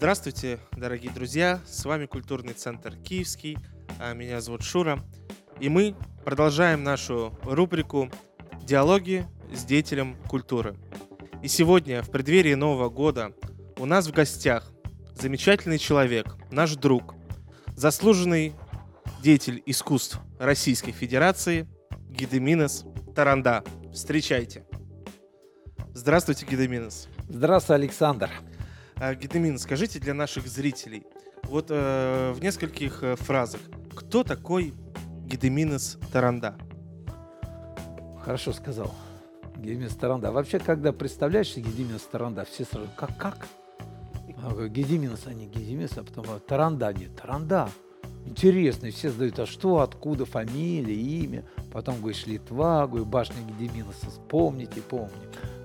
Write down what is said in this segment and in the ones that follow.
Здравствуйте, дорогие друзья! С вами Культурный центр Киевский. А, Меня зовут Шура. И мы продолжаем нашу рубрику «Диалоги с деятелем культуры». И сегодня, в преддверии Нового года, у нас в гостях замечательный человек, наш друг, заслуженный деятель искусств Российской Федерации Гидеминес Таранда. Встречайте. Здравствуйте, Гедиминас. Здравствуй, Александр. А, Гедиминас, скажите для наших зрителей, вот э, в нескольких э, фразах, кто такой Гедиминас Таранда? Хорошо сказал. Гедиминас Таранда. Вообще, когда представляешься Гедиминас Таранда, все сразу, как, как? А, Гедиминс, а не Гедиминс, а потом а, Таранда, нет, Таранда. Интересно, все задают, а что, откуда, фамилия, имя. Потом говоришь, Литва, говорю, башня Гедиминса, вспомните, помню.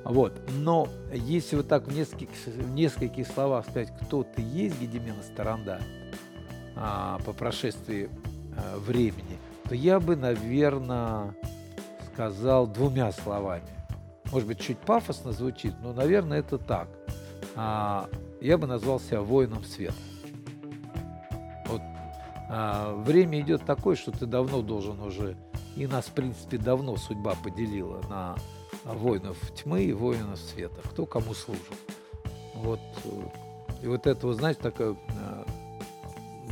Вот. Но если вот так в нескольких, в нескольких словах сказать, кто ты есть, Гедимина Старанда, а, по прошествии а, времени, то я бы, наверное, сказал двумя словами. Может быть, чуть пафосно звучит, но, наверное, это так. А, я бы назвал себя воином света. А, время идет такое, что ты давно должен уже, и нас, в принципе, давно судьба поделила на воинов тьмы и воинов света, кто кому служит. Вот. э, И вот это, вот, знаете, такое, э,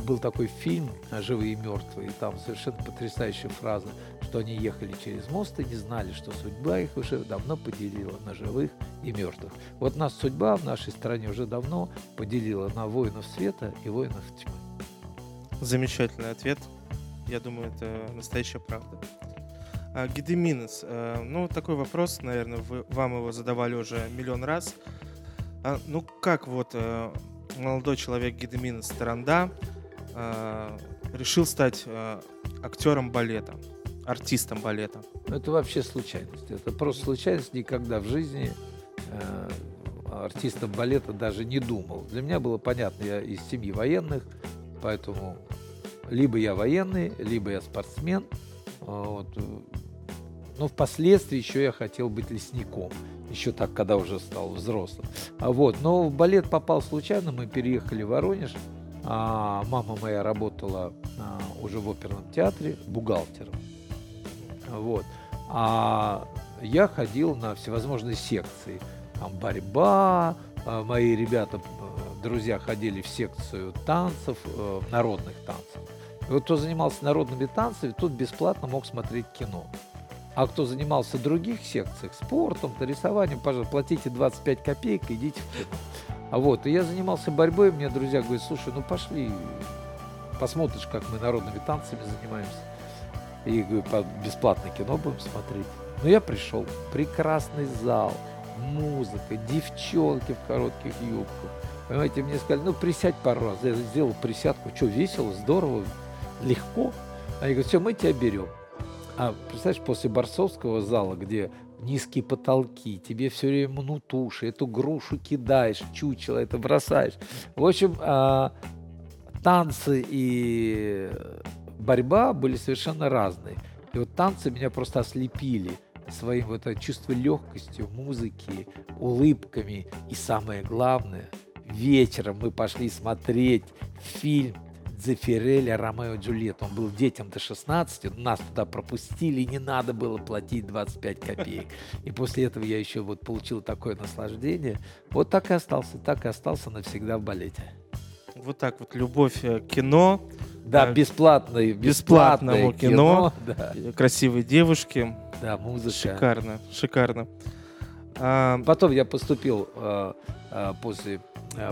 был такой фильм «Живые и мертвые», и там совершенно потрясающая фраза, что они ехали через мост и не знали, что судьба их уже давно поделила на живых и мертвых. Вот нас судьба в нашей стране уже давно поделила на воинов света и воинов тьмы. Замечательный ответ. Я думаю, это настоящая правда. А, Гидеминес, э, ну такой вопрос, наверное, вы, вам его задавали уже миллион раз. А, ну как вот э, молодой человек Гидеминес Таранда решил стать актером балета, артистом балета? Это вообще случайность. Это просто случайность. Никогда в жизни э, артистом балета даже не думал. Для меня было понятно, я из семьи военных, поэтому либо я военный, либо я спортсмен. А, Вот. Но впоследствии еще я хотел быть лесником. Еще так, когда уже стал взрослым. А вот, но в балет попал случайно. Мы переехали в Воронеж. А мама моя работала а, уже в оперном театре бухгалтером. Вот. А я ходил на всевозможные секции. Там борьба, а, мои ребята, друзья ходили в секцию танцев, э, народных танцев. И вот кто занимался народными танцами, тот бесплатно мог смотреть кино. А кто занимался в других секциях, спортом, то рисованием, пожалуйста, платите 25 копеек, идите. А вот, и я занимался борьбой, мне друзья говорят, слушай, ну пошли, посмотришь, как мы народными танцами занимаемся. И говорю, «По- бесплатно кино будем смотреть. Ну, я пришел, прекрасный зал, музыка, девчонки в коротких юбках. Понимаете, мне сказали, ну, присядь пару раз. Я сделал присядку. Что, весело, здорово, легко. Они говорят, все, мы тебя берем. А представляешь, после Борцовского зала, где низкие потолки, тебе все время мнут уши, эту грушу кидаешь, чучело это бросаешь. В общем, а, танцы и борьба были совершенно разные. И вот танцы меня просто ослепили своим вот это чувство легкостью, музыки, улыбками. И самое главное, вечером мы пошли смотреть фильм Дзефиреля «Ромео и Джульетта». Он был детям до 16, нас туда пропустили, не надо было платить 25 копеек. И после этого я еще вот получил такое наслаждение. Вот так и остался, так и остался навсегда в балете. Вот так вот любовь э, к кино, Да, Э, бесплатное, бесплатное кино. да, э, красивые девушки. да, музыка. Шикарно, шикарно. А, Потом я поступил после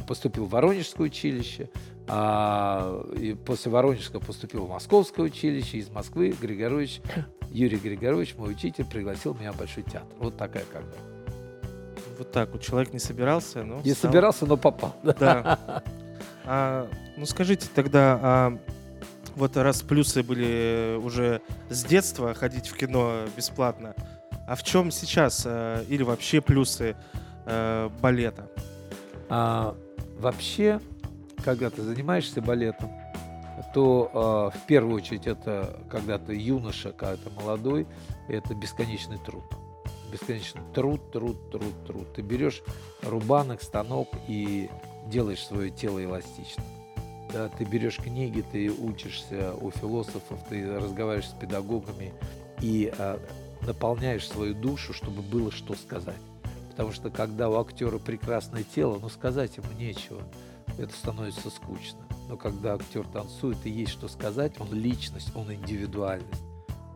поступил в Воронежское училище, а, и после Воронежского поступил в Московское училище. Из Москвы Григорович Юрий Григорович, мой учитель, пригласил меня в Большой театр. Вот такая как бы. вот так вот человек не собирался, но Не стал. собирался, но попал. Да. А, ну скажите тогда, а, вот раз плюсы были уже с детства ходить в кино бесплатно, а в чем сейчас э, или вообще плюсы э, балета? А, вообще, когда ты занимаешься балетом, то а, в первую очередь это когда ты юноша, когда ты молодой, это бесконечный труд. Бесконечный труд, труд, труд, труд. Ты берешь рубанок, станок и делаешь свое тело эластичным. Да, ты берешь книги, ты учишься у философов, ты разговариваешь с педагогами и а, наполняешь свою душу, чтобы было что сказать. Потому что когда у актера прекрасное тело, ну сказать ему нечего, это становится скучно. Но когда актер танцует и есть что сказать, он личность, он индивидуальность.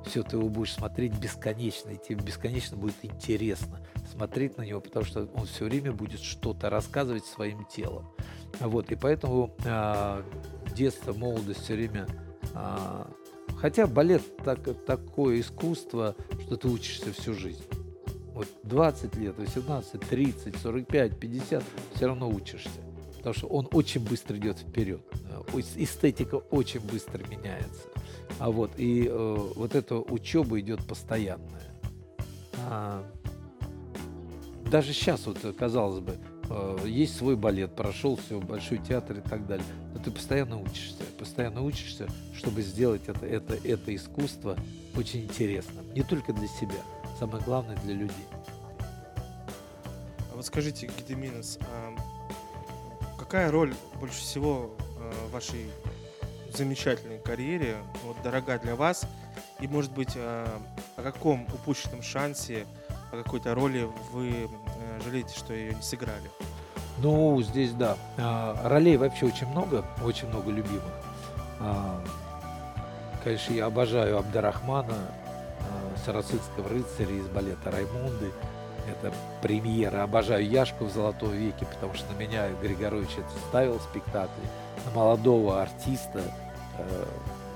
Все, ты его будешь смотреть бесконечно, и тебе бесконечно будет интересно смотреть на него, потому что он все время будет что-то рассказывать своим телом. Вот, и поэтому э, детство, молодость все время... Э, хотя балет так, такое искусство, что ты учишься всю жизнь. Вот 20 лет, 18, 30, 45, 50, все равно учишься. Потому что он очень быстро идет вперед. Эстетика очень быстро меняется. А вот, и э, вот эта учеба идет постоянная. А, даже сейчас, вот, казалось бы, э, есть свой балет, прошел все, большой театр и так далее. Но ты постоянно учишься, постоянно учишься, чтобы сделать это, это, это искусство очень интересным. Не только для себя, самое главное для людей. А вот скажите, Гедеминес, а какая роль больше всего э, в вашей замечательной карьере, вот, дорога для вас? И, может быть, э, о каком упущенном шансе о какой-то роли вы э, жалеете, что ее не сыграли? Ну, здесь да. А, ролей вообще очень много, очень много любимых. А, конечно, я обожаю Абдарахмана, Сарацинского рыцаря из балета Раймунды. Это премьера. Обожаю Яшку в «Золотом веке», потому что на меня Григорович это ставил спектакли. На молодого артиста, э,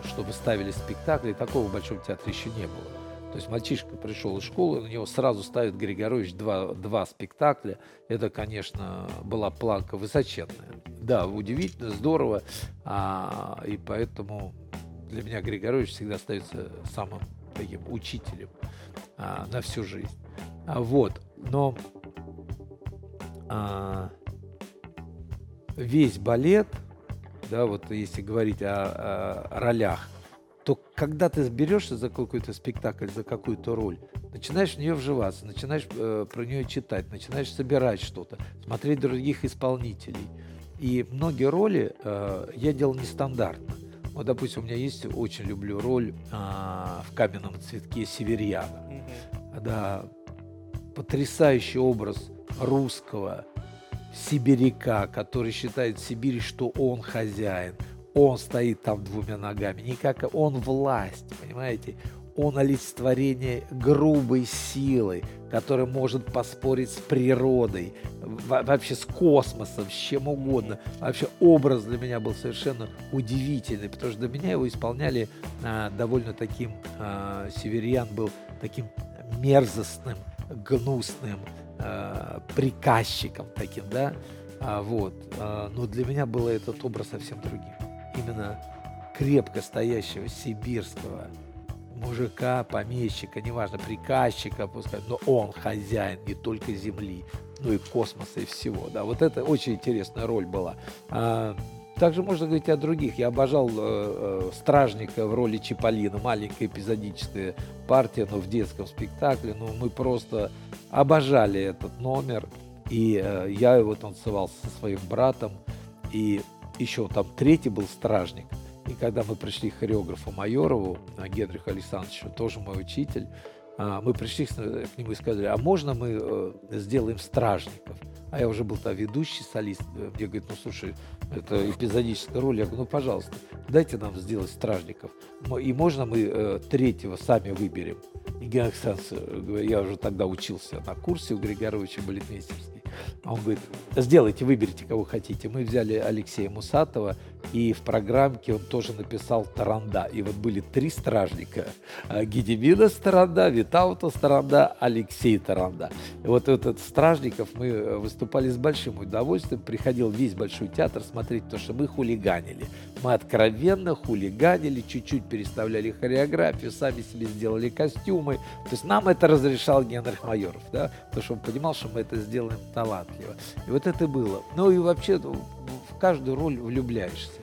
чтобы ставили спектакли, такого в Большом театре еще не было. То есть мальчишка пришел из школы, на него сразу ставит Григорович два, два спектакля. Это, конечно, была планка высоченная. Да, удивительно, здорово. А, и поэтому для меня Григорович всегда остается самым таким учителем а, на всю жизнь. А, вот, но а, весь балет, да, вот если говорить о, о ролях, то когда ты берешься за какой-то спектакль, за какую-то роль, начинаешь в нее вживаться, начинаешь э, про нее читать, начинаешь собирать что-то, смотреть других исполнителей. И многие роли э, я делал нестандартно. Вот, допустим, у меня есть, очень люблю роль э, в каменном цветке Северьяна. Mm-hmm. Да, потрясающий образ русского сибиряка, который считает в Сибири, что он хозяин – он стоит там двумя ногами, не как он власть, понимаете? Он олицетворение грубой силы, которая может поспорить с природой, вообще с космосом, с чем угодно. Вообще образ для меня был совершенно удивительный, потому что для меня его исполняли а, довольно таким, а, Северьян был таким мерзостным, гнусным а, приказчиком таким, да, а, вот. А, но для меня был этот образ совсем другим именно крепко стоящего сибирского мужика, помещика, неважно, приказчика, пускай, но он хозяин не только земли, но и космоса и всего. Да, вот это очень интересная роль была. А, также можно говорить о других. Я обожал э, э, стражника в роли Чиполлина, маленькая эпизодическая партия, но в детском спектакле. Ну, мы просто обожали этот номер. И э, я его танцевал со своим братом. И еще там третий был стражник. И когда мы пришли к хореографу Майорову, а, Генриху Александровичу, тоже мой учитель, мы пришли к нему и сказали, а можно мы э, сделаем стражников? А я уже был там ведущий солист. Мне говорит, ну слушай, это эпизодическая роль. Я говорю, ну пожалуйста, дайте нам сделать стражников. И можно мы э, третьего сами выберем? И Генрих Александрович, я уже тогда учился на курсе у Григоровича балетмейстерский. А он говорит, сделайте, выберите, кого хотите. Мы взяли Алексея Мусатова, и в программке он тоже написал Таранда. И вот были три стражника. А, Гедемина Таранда, Витаута Таранда, Алексей Таранда. И вот этот стражников мы э, выступали с большим удовольствием. Приходил весь Большой театр смотреть, потому что мы хулиганили. Мы откровенно хулиганили, чуть-чуть переставляли хореографию, сами себе сделали костюмы. То есть нам это разрешал Генрих Майоров, да, потому что он понимал, что мы это сделаем талантливо. И вот это было. Ну и вообще в каждую роль влюбляешься.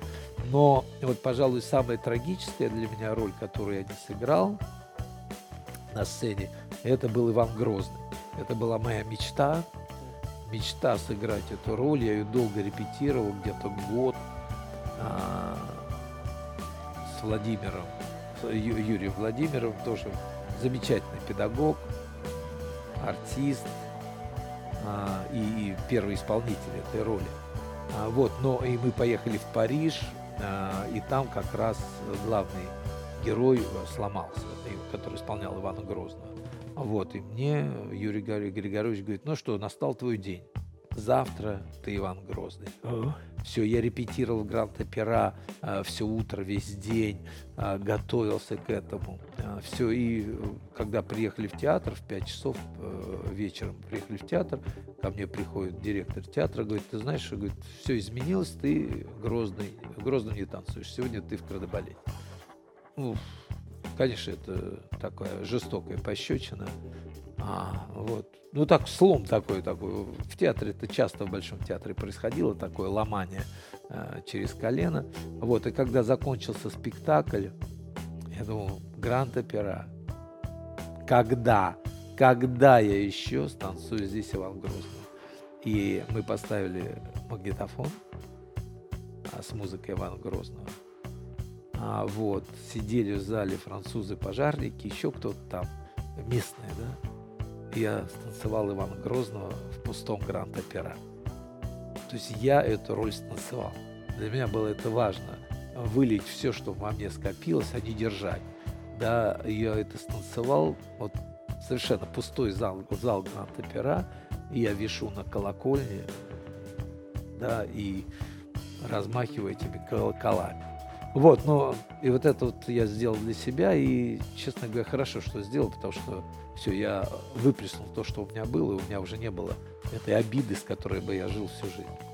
Но вот, пожалуй, самая трагическая для меня роль, которую я не сыграл на сцене, это был Иван Грозный. Это была моя мечта. мечта сыграть эту роль. Я ее долго репетировал, где-то год а, с Владимиром, с Ю- Юрием Владимировым, тоже замечательный педагог, артист а, и, и первый исполнитель этой роли. А, вот, но и мы поехали в Париж, а, и там как раз главный герой э, сломался, который исполнял Ивана Грозного. Вот, и мне Юрий Гри- Григорьевич говорит, ну что, настал твой день. Завтра ты Иван Грозный. Все, я репетировал в Гранд-Опера все утро, весь день, а, готовился к этому. Все, и э, когда приехали в театр, в 5 часов э, вечером приехали в театр, ко мне приходит директор театра, говорит, ты знаешь, говорит, все изменилось, ты Грозный, Грозный не танцуешь, сегодня ты в кардебалете. Ну, конечно, это такая жестокая пощечина. А, вот. Ну, так, слом такой, такой. В театре это часто в Большом театре происходило, такое ломание э, через колено. Вот, и когда закончился спектакль, я думал, гранд-опера. Когда? Когда я еще станцую здесь Иван Грозный? И мы поставили магнитофон а, с музыкой Ивана Грозного. А, вот, сидели в зале французы-пожарники, еще кто-то там, местные, да. Я станцевал Ивана Грозного в пустом Гранд-Опера. То есть я эту роль станцевал. Для меня было это важно. Вылить все, что во мне скопилось, а не держать. Да, я это станцевал, вот совершенно пустой зал, зал Гранд-Опера, я вешу на колокольне, да, и размахиваю этими колоколами. Вот, ну, и вот это вот я сделал для себя, и, честно говоря, хорошо, что сделал, потому что все, я выплеснул то, что у меня было, и у меня уже не было этой обиды, с которой бы я жил всю жизнь.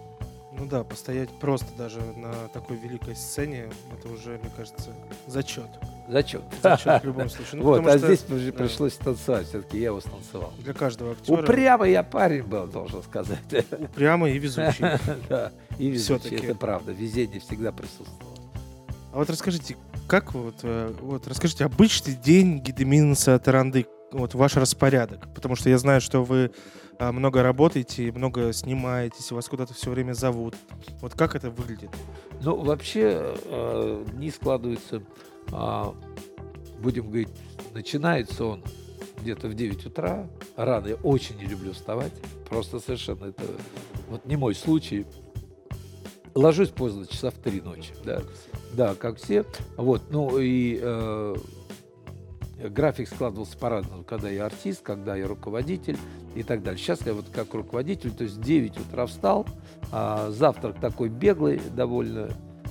Ну да, постоять просто даже на такой великой сцене, это уже, мне кажется, зачет. Зачет. Зачет в любом случае. Ну, вот, а что, здесь да, пришлось танцевать, все-таки я его станцевал. Для каждого актера Упрямый я парень был, должен сказать. упрямый и везучий. Да, и везучий, это правда, везение всегда присутствовало. А вот расскажите, как вот, э, вот расскажите, обычный день Гедеминса Таранды, вот ваш распорядок, потому что я знаю, что вы много работаете, много снимаетесь, вас куда-то все время зовут. Вот как это выглядит? Ну, вообще, э, дни складываются, а, будем говорить, начинается он где-то в 9 утра. Рано я очень не люблю вставать. Просто совершенно это вот не мой случай. Ложусь поздно, часа в 3 ночи. Да, да как все. Вот, ну и э, график складывался по-разному, когда я артист, когда я руководитель и так далее. Сейчас я вот как руководитель, то есть в 9 утра встал, а, завтрак такой беглый довольно,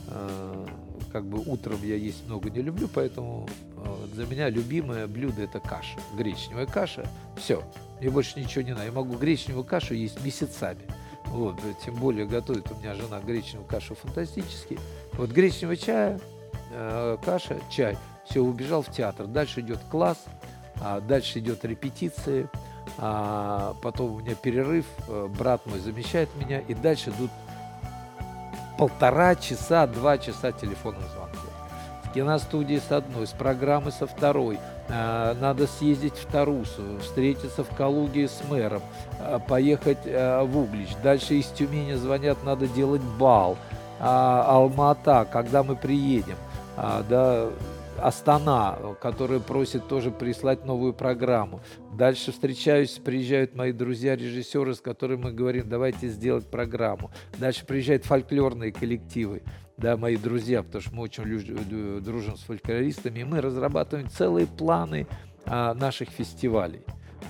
а, как бы утром я есть много не люблю, поэтому а, для меня любимое блюдо это каша, гречневая каша. Все, мне больше ничего не надо. Я могу гречневую кашу есть месяцами. Вот, тем более готовит у меня жена гречневую кашу фантастически. Вот гречневый чай, э, каша, чай. Все, убежал в театр. Дальше идет класс, а дальше идет репетиции, а потом у меня перерыв, э, брат мой замещает меня, и дальше идут полтора часа, два часа телефонных звонков. В киностудии с одной, с программы со второй. А, Надо съездить в Тарусу, встретиться в Калуге с мэром, а, поехать а, в Углич. Дальше из Тюмени звонят, надо делать бал. А, Алма-Ата, когда мы приедем. Да, Астана, которая просит тоже прислать новую программу. Дальше встречаюсь, приезжают мои друзья-режиссеры, с которыми мы говорим, давайте сделать программу. Дальше приезжают фольклорные коллективы, да, мои друзья, потому что мы очень лю- дружим с фольклористами, и мы разрабатываем целые планы а, наших фестивалей.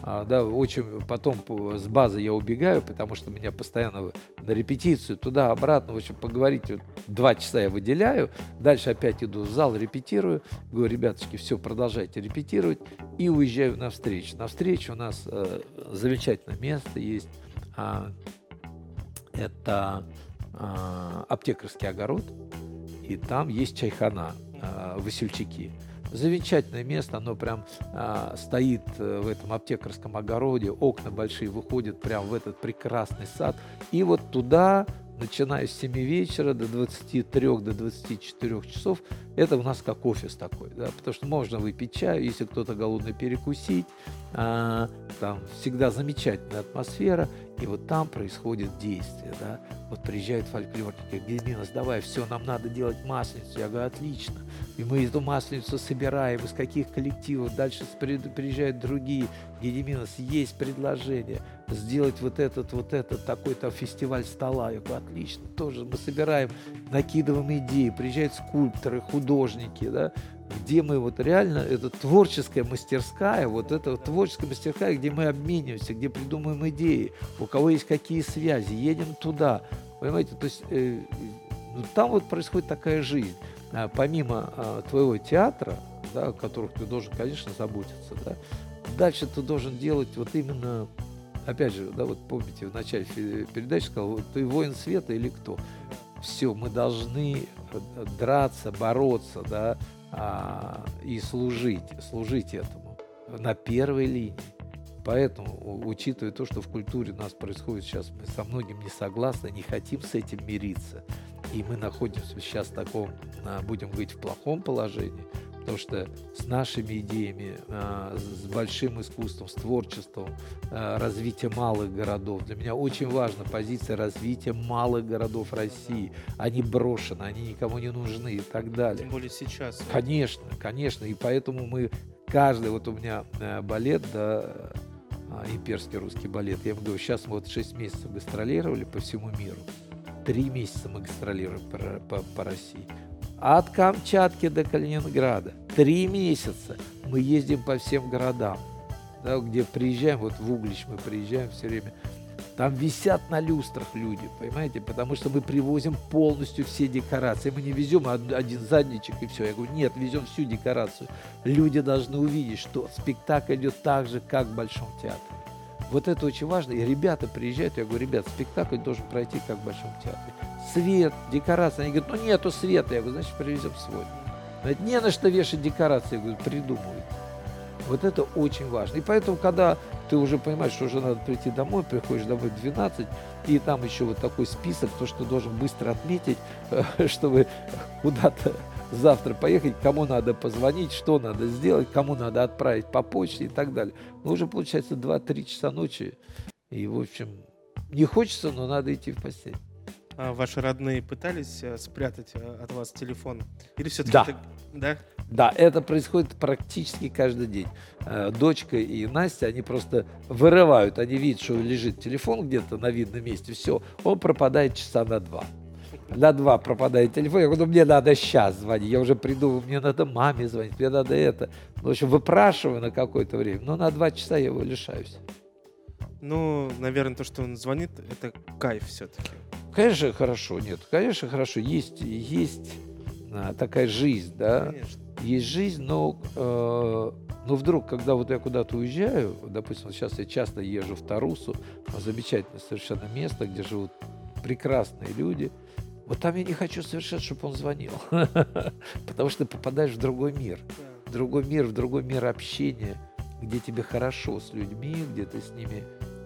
А, да, очень потом по- с базы я убегаю, потому что меня постоянно на репетицию туда-обратно, в общем, поговорить вот, два часа я выделяю, дальше опять иду в зал, репетирую, говорю, ребяточки, все, продолжайте репетировать, и уезжаю на встречу. На встречу у нас э, замечательное место есть, а, это а, аптекарский огород, и там есть чайхана, а, Васильчики. Замечательное место, оно прям а, стоит э, в этом аптекарском огороде, окна большие выходят прям в этот прекрасный сад. И вот туда, начиная с 7 вечера до 23, до 24 часов, это у нас как офис такой, да, потому что можно выпить чаю, если кто-то голодный перекусить, а, там всегда замечательная атмосфера. И вот там происходит действие, да. Вот приезжают фольклорники, Гельминос, давай, все, нам надо делать масленицу. Я говорю, отлично. И мы эту масленицу собираем, из каких коллективов. Дальше приезжают другие. Гедеминос, есть предложение сделать вот этот, вот этот такой-то фестиваль стола. Я говорю, отлично, тоже мы собираем, накидываем идеи, приезжают скульпторы, художники, да, где мы вот реально, это творческая мастерская, вот это вот творческая мастерская, где мы обмениваемся, где придумываем идеи, у кого есть какие связи, едем туда, понимаете, то есть э, ну, там вот происходит такая жизнь. А, помимо а, твоего театра, да, о которых ты должен, конечно, заботиться, да, дальше ты должен делать вот именно, опять же, да, вот помните, в начале передачи сказал, ты воин света или кто? Все, мы должны э, драться, бороться, да, а, и служить, служить этому на первой линии. Поэтому, учитывая то, что в культуре у нас происходит сейчас, мы со многим не согласны, не хотим с этим мириться. И мы находимся сейчас в таком, будем говорить, в плохом положении, потому что с нашими идеями, а, с большим искусством, с творчеством, развития малых городов. Для меня очень важна позиция развития малых городов России. Они брошены, они никому не нужны и так далее. Тем более сейчас. Конечно, конечно. И поэтому мы каждый, вот у меня э, балет, да, а, имперский русский балет, я ему говорю, сейчас мы вот 6 месяцев гастролировали по всему миру. Три месяца мы гастролируем по, по, по России. От Камчатки до Калининграда. Три месяца мы ездим по всем городам. Да, где приезжаем, вот в Углич мы приезжаем все время. Там висят на люстрах люди, понимаете? Потому что мы привозим полностью все декорации. Мы не везем один задничек и все. Я говорю, нет, везем всю декорацию. Люди должны увидеть, что спектакль идет так же, как в Большом театре. Вот это очень важно. И ребята приезжают, я говорю, ребят, спектакль должен пройти как в Большом театре. Свет, декорации. Они говорят, ну нету света. Я говорю, значит, привезем свой. Говорят, не на что вешать декорации. Я говорю, придумывай. Вот это очень важно. И поэтому, когда ты уже понимаешь, что уже надо прийти домой, приходишь домой в 12, и там еще вот такой список, то, что должен быстро отметить, чтобы куда-то завтра поехать, кому надо позвонить, что надо сделать, кому надо отправить по почте и так далее. Ну, уже получается 2-3 часа ночи. И, в общем, не хочется, но надо идти в постель. А ваши родные пытались э, спрятать э, от вас телефон? Или все-таки да. это... Да? Да, это происходит практически каждый день. Э, дочка и Настя, они просто вырывают, они видят, что лежит телефон где-то на видном месте, все, он пропадает часа на два на два пропадает телефон. Я говорю, ну мне надо сейчас звонить. Я уже придумал, мне надо маме звонить, мне надо это. Ну, в общем, выпрашиваю на какое-то время. Но на два часа я его лишаюсь. Ну, наверное, то, что он звонит, это кайф все-таки. Конечно, хорошо. Нет, конечно, хорошо. Есть, есть а, такая жизнь, да. Конечно. Есть жизнь, но, э, но вдруг, когда вот я куда-то уезжаю, допустим, сейчас я часто езжу в Тарусу, замечательное совершенно место, где живут прекрасные люди – вот там я не хочу совершенно, чтобы он звонил. Потому что ты попадаешь в другой мир. В другой мир, в другой мир общения, где тебе хорошо с людьми, где ты с ними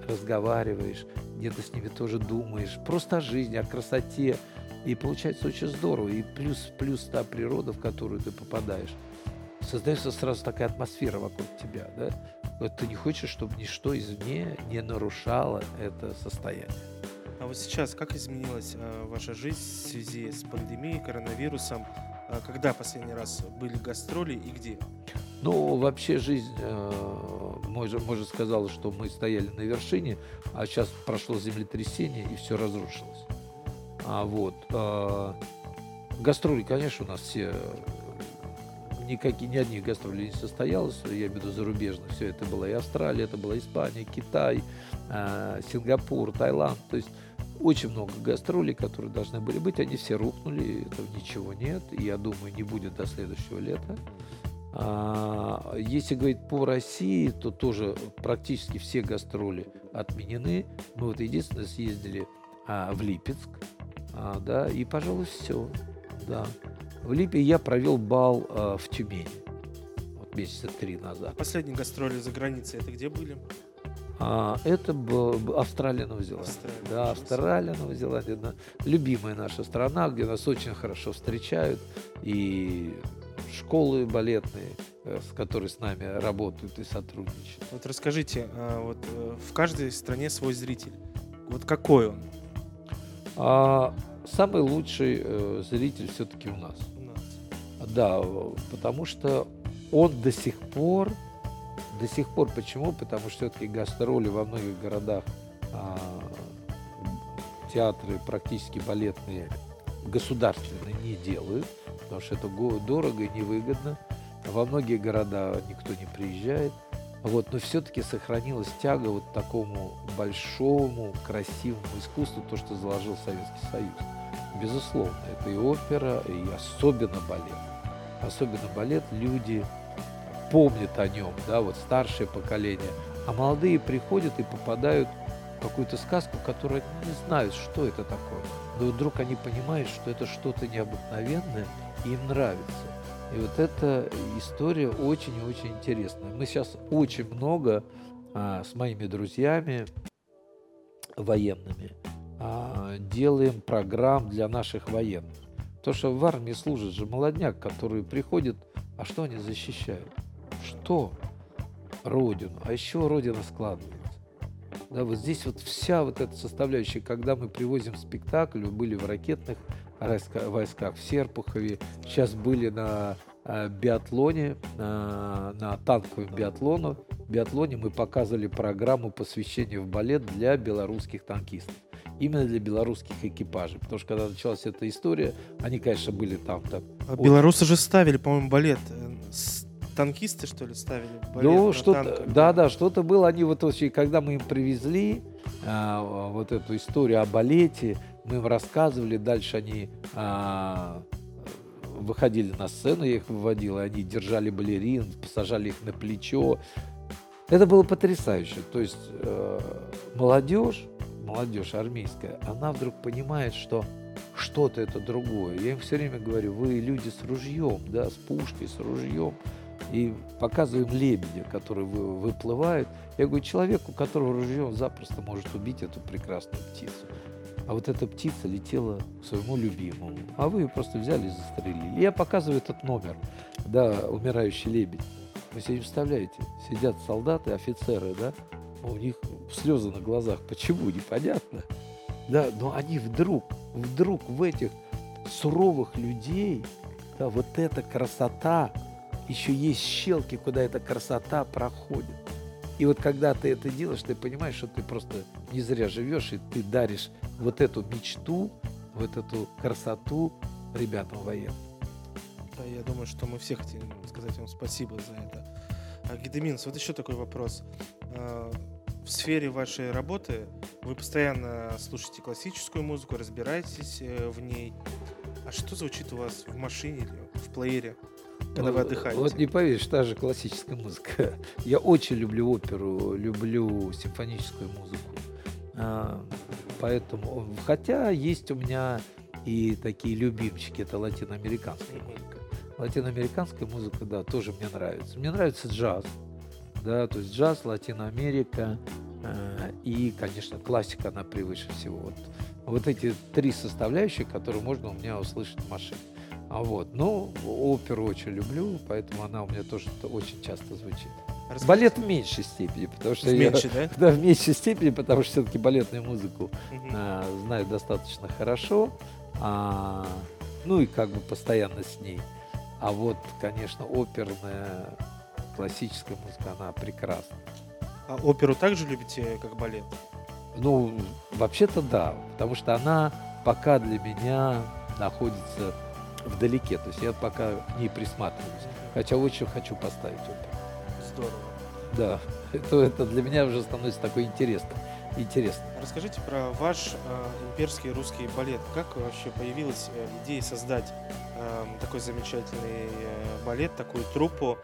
разговариваешь, где ты с ними тоже думаешь. Просто о жизни, о красоте. И получается очень здорово. И плюс, плюс та природа, в которую ты попадаешь. Создается сразу такая атмосфера вокруг тебя. Да? Вот ты не хочешь, чтобы ничто извне не нарушало это состояние. А вот сейчас как изменилась э, ваша жизнь в связи с пандемией, коронавирусом? Э, когда последний раз были гастроли и где? Ну, вообще жизнь, э, же сказал, что мы стояли на вершине, а сейчас прошло землетрясение и все разрушилось. А вот э, гастроли, конечно, у нас все никакие, ни одних гастролей не состоялось, я имею в виду зарубежных, все это было и Австралия, это была Испания, Китай, Сингапур, Таиланд, то есть очень много гастролей, которые должны были быть, они все рухнули, этого ничего нет, я думаю, не будет до следующего лета. А, если говорить по России, то тоже практически все гастроли отменены. Мы вот единственное съездили а, в Липецк, а, да, и, пожалуй, все, да. В Липе я провел бал а, в Тюмени, вот месяца три назад. Последние гастроли за границей, это где были? А, это был Австралия, Новая Зеландия. Австралия, да, Австралия, Новая Зеландия. Любимая наша страна, где нас очень хорошо встречают. И школы балетные, э, с которыми с нами работают и сотрудничают. Вот расскажите, а, вот э, в каждой стране свой зритель. Вот какой он? А самый лучший э, зритель все-таки у нас. у нас? Да, потому что он до сих пор, до сих пор, почему? Потому что все-таки гастроли во многих городах, а, театры практически балетные государственные не делают, потому что это го- дорого и невыгодно. Во многие города никто не приезжает. Вот, но все-таки сохранилась тяга вот к такому большому, красивому искусству, то, что заложил Советский Союз. Безусловно, это и опера, и особенно балет. Особенно балет люди помнят о нем, да, вот старшее поколение. А молодые приходят и попадают в какую-то сказку, которую они не знают, что это такое. Но вдруг они понимают, что это что-то необыкновенное, и им нравится. И вот эта история очень и очень интересная. Мы сейчас очень много а, с моими друзьями военными а, делаем программ для наших военных. Потому что в армии служит же молодняк, который приходит, а что они защищают? Что? Родину. А еще Родина складывается. Да, вот здесь вот вся вот эта составляющая, когда мы привозим спектакль, мы были в ракетных войска- войсках в Серпухове, сейчас были на э, биатлоне, на, на танковом биатлону. биатлоне мы показывали программу посвящения в балет для белорусских танкистов. Именно для белорусских экипажей. Потому что когда началась эта история, они, конечно, были там так А. Белорусы же ставили, по-моему, балет. э, с- Танкисты, что ли, ставили Ну, что-то, да, да, что-то было. Они вот когда мы им привезли а, вот эту историю о балете, мы им рассказывали, дальше они а, выходили на сцену, я их выводил, и они держали балерин, посажали их на плечо. Это было потрясающе. То есть э, молодежь, молодежь армейская, она вдруг понимает, что что-то это другое. Я им все время говорю, вы люди с ружьем, да, с пушкой, с ружьем. И показываем лебедя, который вы- выплывает. Я говорю, человек, у которого ружье, запросто может убить эту прекрасную птицу. А вот эта птица летела к своему любимому. А вы ее просто взяли и застрелили. Я показываю этот номер, да, умирающий лебедь. Вы себе не представляете, сидят солдаты, офицеры, да, у них слезы на глазах. Почему, непонятно. Да, но они вдруг, вдруг в этих суровых людей, да, вот эта красота, еще есть щелки, куда эта красота проходит. И вот когда ты это делаешь, ты понимаешь, что ты просто не зря живешь, и ты даришь вот эту мечту, вот эту красоту ребятам военным. Да, я думаю, что мы все хотим сказать вам спасибо за это. А, Гедеминс, вот еще такой вопрос. А, В сфере вашей работы вы постоянно слушаете классическую музыку, разбираетесь э, в ней. А что звучит у вас в машине или в плеере, когда вы Вот- отдыхаете? Вот не поверишь, та же классическая музыка. Я очень люблю оперу, люблю симфоническую музыку. А, Поэтому, хотя есть у меня и такие любимчики, это латиноамериканская музыка. Латиноамериканская музыка, да, тоже мне нравится. Мне нравится джаз, да, то есть джаз, Латиноамерика э, и, конечно, классика, она превыше всего. Вот, вот эти три составляющие, которые можно у меня услышать в машине. А вот, ну, оперу очень люблю, поэтому она у меня тоже очень часто звучит. Расскажите. Балет в меньшей степени, потому что В я- да? да, в меньшей степени, потому что все-таки балетную музыку Мгм. а, знаю достаточно хорошо, а, ну и как бы постоянно с ней. А вот, конечно, оперная классическая музыка, она прекрасна. А оперу также любите, как балет? Ну, вообще-то да, потому что она пока для меня находится вдалеке, то есть я пока к ней присматриваюсь. Хотя очень хочу поставить оперу. Здорово. Да, это, это для меня уже становится такой интересным. Интересно. Расскажите про ваш э, имперский русский балет. Как вообще появилась э, идея создать э, такой замечательный э, балет, такую труппу?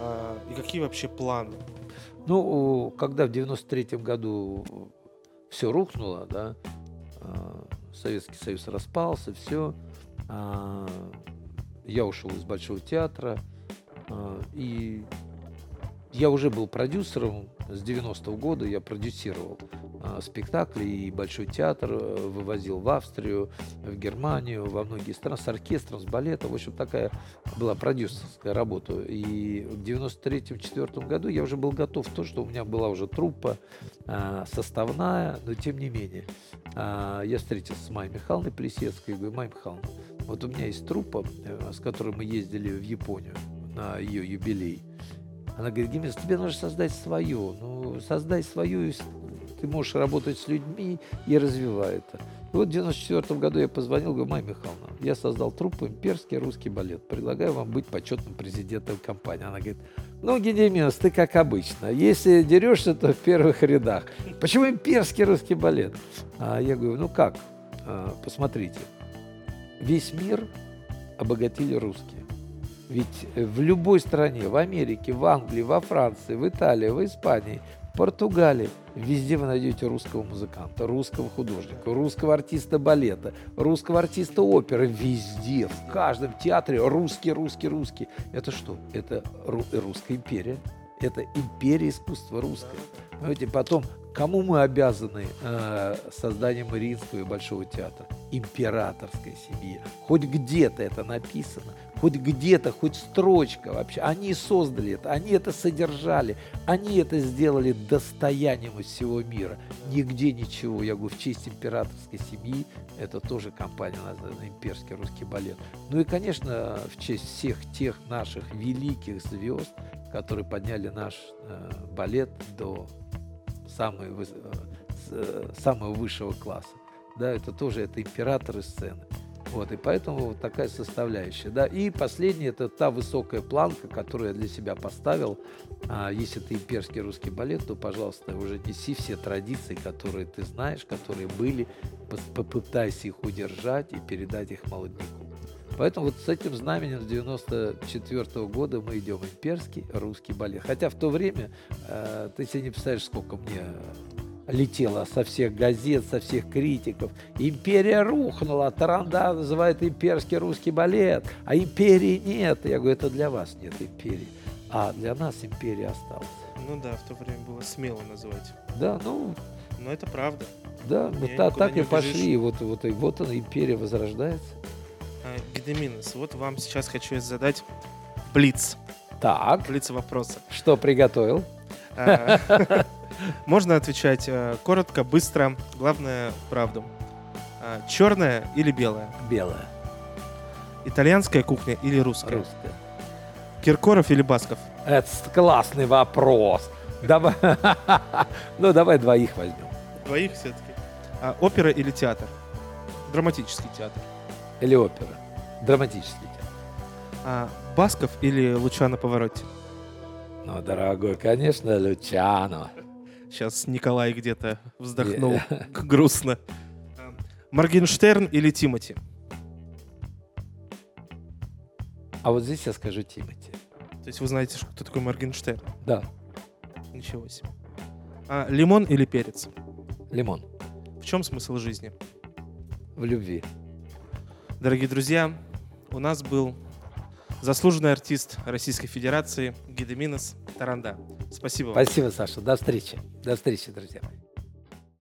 Э, и какие вообще планы? Ну, когда в 93-м году все рухнуло, да, а, Советский Союз распался, все, я ушел из Большого театра, а, и я уже был продюсером с 90-го года, я продюсировал а, спектакли и Большой театр э, вывозил в Австрию, в Германию, во многие страны с оркестром, с балетом. В общем, такая была продюсерская работа. И в 93-4 году я уже был готов то, что у меня была уже труппа а, составная, но тем не менее. А, я встретился с Майей Михайловной Плесецкой и говорю, Майя Михайловна, вот у меня есть труппа, э, с которой мы ездили в Японию на ее юбилей. Она говорит, Гимес, тебе нужно создать свое. Ну, создай свою, и ты можешь работать с людьми и развивай это. И вот в 94 году я позвонил, говорю, Майя Михайловна, я создал труппу «Имперский русский балет». Предлагаю вам быть почетным президентом компании. Она говорит, ну, Гедеминус, ты как обычно. Если дерешься, то в первых рядах. Почему имперский русский балет? А я говорю, ну как? А, посмотрите. Весь мир обогатили русские. Ведь в любой стране, в Америке, в Англии, во Франции, в Италии, в Испании, в Португалии, везде вы найдете русского музыканта, русского художника, русского артиста балета, русского артиста оперы. Везде, в каждом театре русский, русский, русский. Это что? Это русская империя. Это империя искусства русское. Понимаете, потом Кому мы обязаны э, созданием Мариинского и Большого театра? Императорской семье. Хоть где-то это написано, хоть где-то, хоть строчка вообще. Они создали это, они это содержали, они это сделали достоянием всего мира. Нигде ничего. Я говорю, в честь императорской семьи это тоже компания названа Имперский русский балет. Ну и, конечно, в честь всех тех наших великих звезд, которые подняли наш э, балет до самой, э, э, самого высшего класса. Да, это тоже это императоры сцены. Вот, и поэтому вот такая составляющая. Да. И последнее, это та высокая планка, которую я для себя поставил. А, если ты имперский русский балет, то, пожалуйста, уже неси все традиции, которые ты знаешь, которые были, попытайся их удержать и передать их молодняку. Поэтому вот с этим знаменем с 94 -го года мы идем имперский русский балет. Хотя в то время, э, ты себе не представляешь, сколько мне летело со всех газет, со всех критиков. Империя рухнула, Таранда называет имперский русский балет, а империи нет. Я говорю, это для вас нет империи, а для нас империя осталась. Ну да, в то время было смело называть. Да, ну... Но это правда. Да, мы та, так и пошли, вот, вот, вот она, империя возрождается. Гедеминус, вот вам сейчас хочу задать блиц. Так. Блиц вопроса. Что приготовил? А, можно отвечать э, коротко, быстро, главное правду. А, черная или белая? Белая. Итальянская кухня или русская? Русская. Киркоров или Басков? Это классный вопрос. Давай, ну давай двоих возьмем. Двоих все-таки. А, опера или театр? Драматический театр или опера? Драматический театр. А, Басков или Лучано Повороте? Ну, дорогой, конечно, Лучано. Сейчас Николай где-то вздохнул грустно. Моргенштерн или Тимати? А вот здесь я скажу Тимати. То есть вы знаете, кто такой Моргенштерн? Да. Ничего себе. А, лимон или перец? Лимон. В чем смысл жизни? В любви. Дорогие друзья, у нас был заслуженный артист Российской Федерации Гидеминос Таранда. Спасибо вам. Спасибо, Саша. До встречи. До встречи, друзья.